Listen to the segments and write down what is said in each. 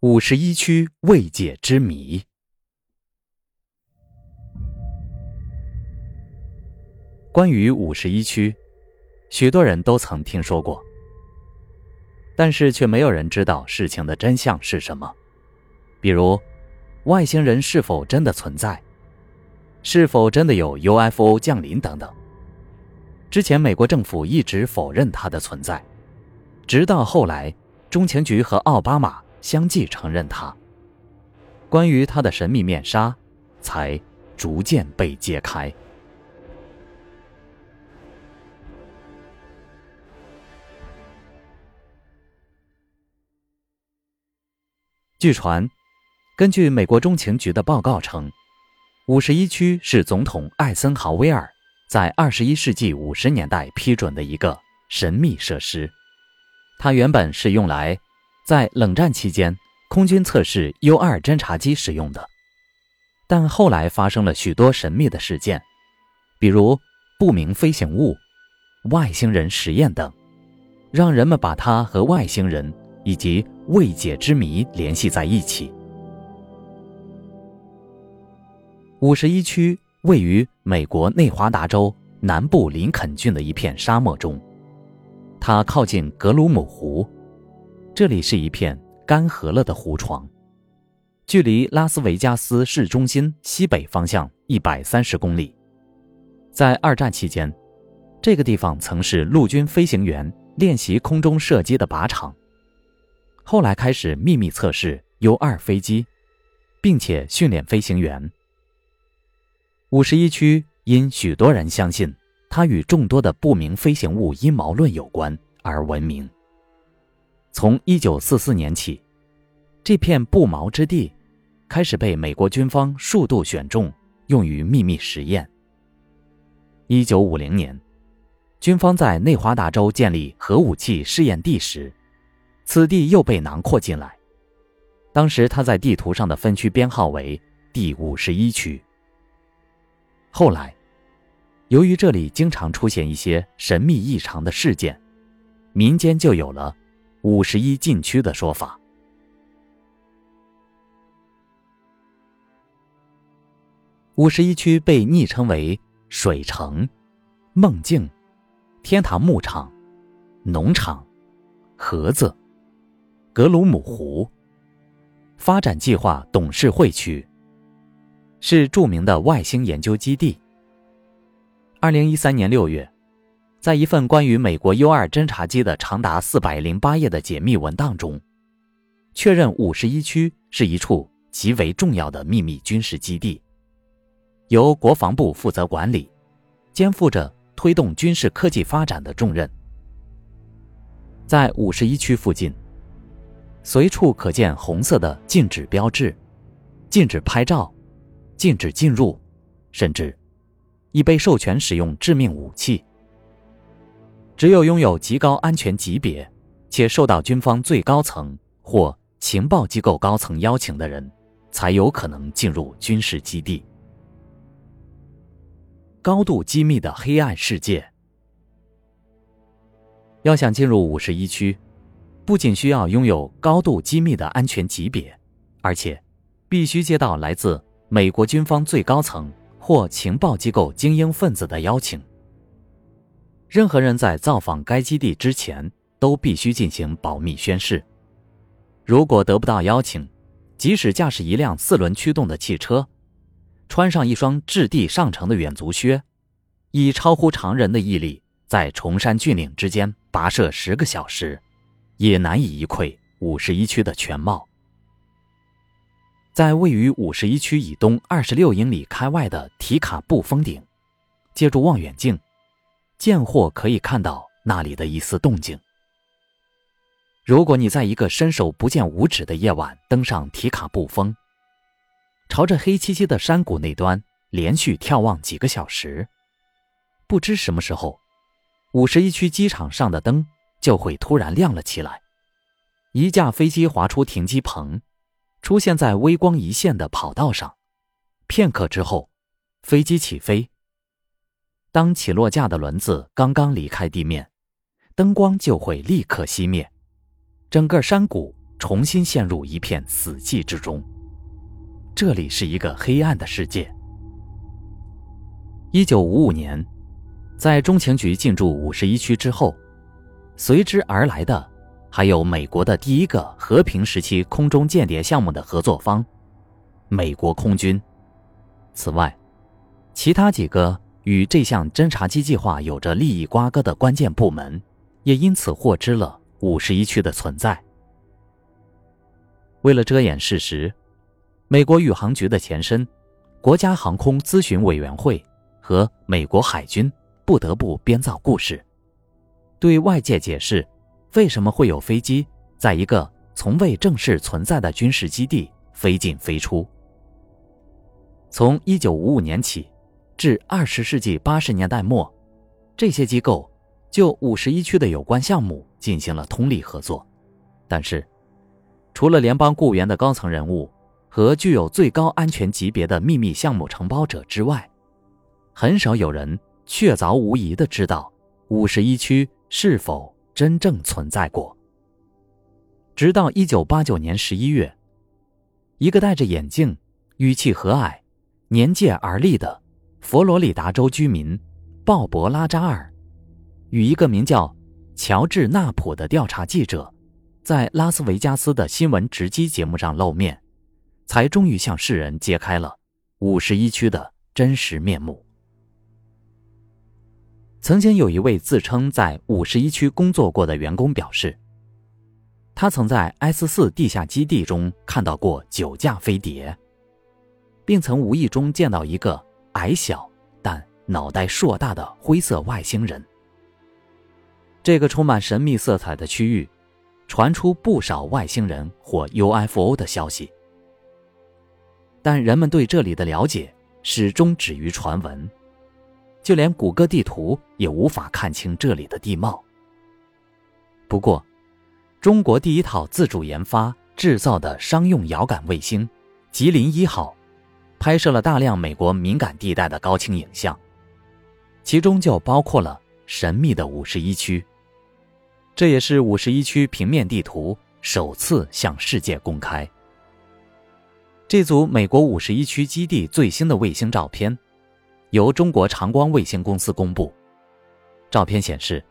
五十一区未解之谜。关于五十一区，许多人都曾听说过，但是却没有人知道事情的真相是什么。比如，外星人是否真的存在？是否真的有 UFO 降临等等？之前美国政府一直否认它的存在，直到后来，中情局和奥巴马。相继承认他。关于他的神秘面纱，才逐渐被揭开。据传，根据美国中情局的报告称，五十一区是总统艾森豪威尔在二十一世纪五十年代批准的一个神秘设施，它原本是用来。在冷战期间，空军测试 U-2 侦察机使用的，但后来发生了许多神秘的事件，比如不明飞行物、外星人实验等，让人们把它和外星人以及未解之谜联系在一起。五十一区位于美国内华达州南部林肯郡的一片沙漠中，它靠近格鲁姆湖。这里是一片干涸了的湖床，距离拉斯维加斯市中心西北方向一百三十公里。在二战期间，这个地方曾是陆军飞行员练习空中射击的靶场。后来开始秘密测试 U-2 飞机，并且训练飞行员。五十一区因许多人相信它与众多的不明飞行物阴谋论有关而闻名。从一九四四年起，这片不毛之地开始被美国军方数度选中，用于秘密实验。一九五零年，军方在内华达州建立核武器试验地时，此地又被囊括进来。当时它在地图上的分区编号为第五十一区。后来，由于这里经常出现一些神秘异常的事件，民间就有了。五十一禁区的说法。五十一区被昵称为水城、梦境、天堂牧场、农场、盒子、格鲁姆湖、发展计划董事会区，是著名的外星研究基地。二零一三年六月。在一份关于美国 U-2 侦察机的长达四百零八页的解密文档中，确认五十一区是一处极为重要的秘密军事基地，由国防部负责管理，肩负着推动军事科技发展的重任。在五十一区附近，随处可见红色的禁止标志，禁止拍照，禁止进入，甚至已被授权使用致命武器。只有拥有极高安全级别，且受到军方最高层或情报机构高层邀请的人，才有可能进入军事基地。高度机密的黑暗世界，要想进入五十一区，不仅需要拥有高度机密的安全级别，而且必须接到来自美国军方最高层或情报机构精英分子的邀请。任何人在造访该基地之前都必须进行保密宣誓。如果得不到邀请，即使驾驶一辆四轮驱动的汽车，穿上一双质地上乘的远足靴，以超乎常人的毅力在崇山峻岭之间跋涉十个小时，也难以一窥五十一区的全貌。在位于五十一区以东二十六英里开外的提卡布峰顶，借助望远镜。见或可以看到那里的一丝动静。如果你在一个伸手不见五指的夜晚登上提卡布峰，朝着黑漆漆的山谷那端连续眺望几个小时，不知什么时候，五十一区机场上的灯就会突然亮了起来，一架飞机滑出停机棚，出现在微光一线的跑道上，片刻之后，飞机起飞。当起落架的轮子刚刚离开地面，灯光就会立刻熄灭，整个山谷重新陷入一片死寂之中。这里是一个黑暗的世界。一九五五年，在中情局进驻五十一区之后，随之而来的还有美国的第一个和平时期空中间谍项目的合作方——美国空军。此外，其他几个与这项侦察机计划有着利益瓜葛的关键部门，也因此获知了五十一区的存在。为了遮掩事实。美国宇航局的前身，国家航空咨询委员会和美国海军不得不编造故事，对外界解释为什么会有飞机在一个从未正式存在的军事基地飞进飞出。从1955年起至20世纪80年代末，这些机构就51区的有关项目进行了通力合作，但是，除了联邦雇员的高层人物。和具有最高安全级别的秘密项目承包者之外，很少有人确凿无疑的知道五十一区是否真正存在过。直到一九八九年十一月，一个戴着眼镜、语气和蔼、年届而立的佛罗里达州居民鲍勃·拉扎尔，与一个名叫乔治·纳普的调查记者，在拉斯维加斯的新闻直击节目上露面。才终于向世人揭开了五十一区的真实面目。曾经有一位自称在五十一区工作过的员工表示，他曾在 S 四地下基地中看到过九架飞碟，并曾无意中见到一个矮小但脑袋硕大的灰色外星人。这个充满神秘色彩的区域，传出不少外星人或 UFO 的消息。但人们对这里的了解始终止于传闻，就连谷歌地图也无法看清这里的地貌。不过，中国第一套自主研发制造的商用遥感卫星“吉林一号”，拍摄了大量美国敏感地带的高清影像，其中就包括了神秘的五十一区。这也是五十一区平面地图首次向世界公开。这组美国五十一区基地最新的卫星照片，由中国长光卫星公司公布。照片显示，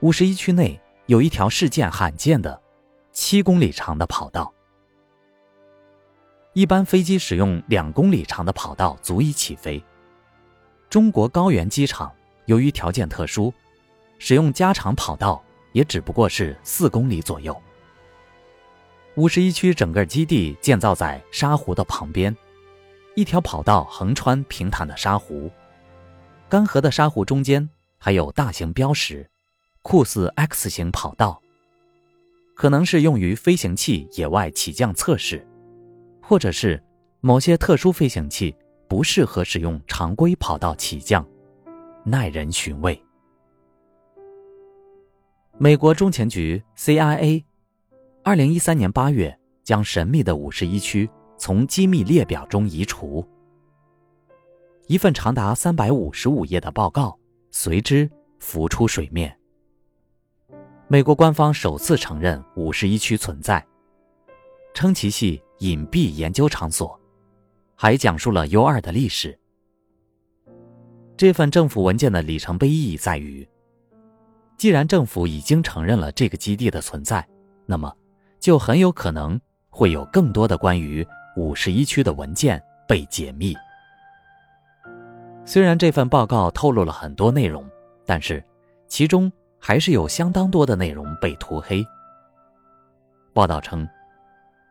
五十一区内有一条世界罕见的七公里长的跑道。一般飞机使用两公里长的跑道足以起飞。中国高原机场由于条件特殊，使用加长跑道也只不过是四公里左右。五十一区整个基地建造在沙湖的旁边，一条跑道横穿平坦的沙湖，干涸的沙湖中间还有大型标识，酷似 X 型跑道，可能是用于飞行器野外起降测试，或者是某些特殊飞行器不适合使用常规跑道起降，耐人寻味。美国中情局 CIA。二零一三年八月，将神秘的五十一区从机密列表中移除。一份长达三百五十五页的报告随之浮出水面。美国官方首次承认五十一区存在，称其系隐蔽研究场所，还讲述了 U 二的历史。这份政府文件的里程碑意义在于，既然政府已经承认了这个基地的存在，那么。就很有可能会有更多的关于五十一区的文件被解密。虽然这份报告透露了很多内容，但是其中还是有相当多的内容被涂黑。报道称，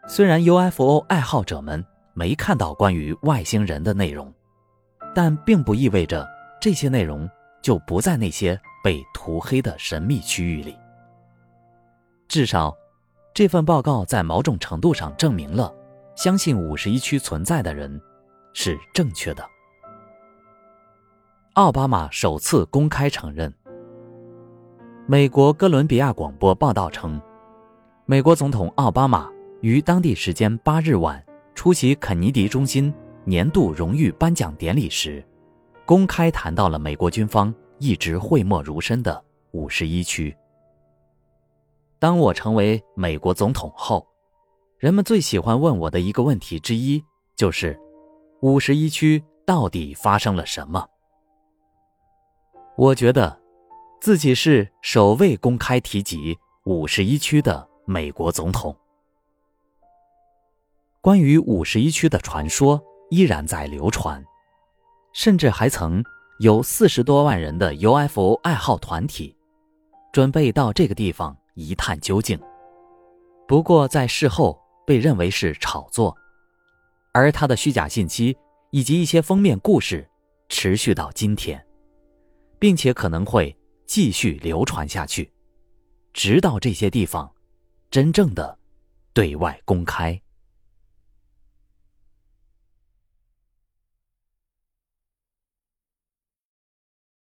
虽然 UFO 爱好者们没看到关于外星人的内容，但并不意味着这些内容就不在那些被涂黑的神秘区域里。至少。这份报告在某种程度上证明了，相信五十一区存在的人是正确的。奥巴马首次公开承认。美国哥伦比亚广播报道称，美国总统奥巴马于当地时间八日晚出席肯尼迪中心年度荣誉颁奖典礼时，公开谈到了美国军方一直讳莫如深的五十一区。当我成为美国总统后，人们最喜欢问我的一个问题之一就是：五十一区到底发生了什么？我觉得，自己是首位公开提及五十一区的美国总统。关于五十一区的传说依然在流传，甚至还曾有四十多万人的 UFO 爱好团体，准备到这个地方一探究竟。不过在事后被认为是炒作，而他的虚假信息以及一些封面故事持续到今天。并且可能会继续流传下去，直到这些地方真正的对外公开。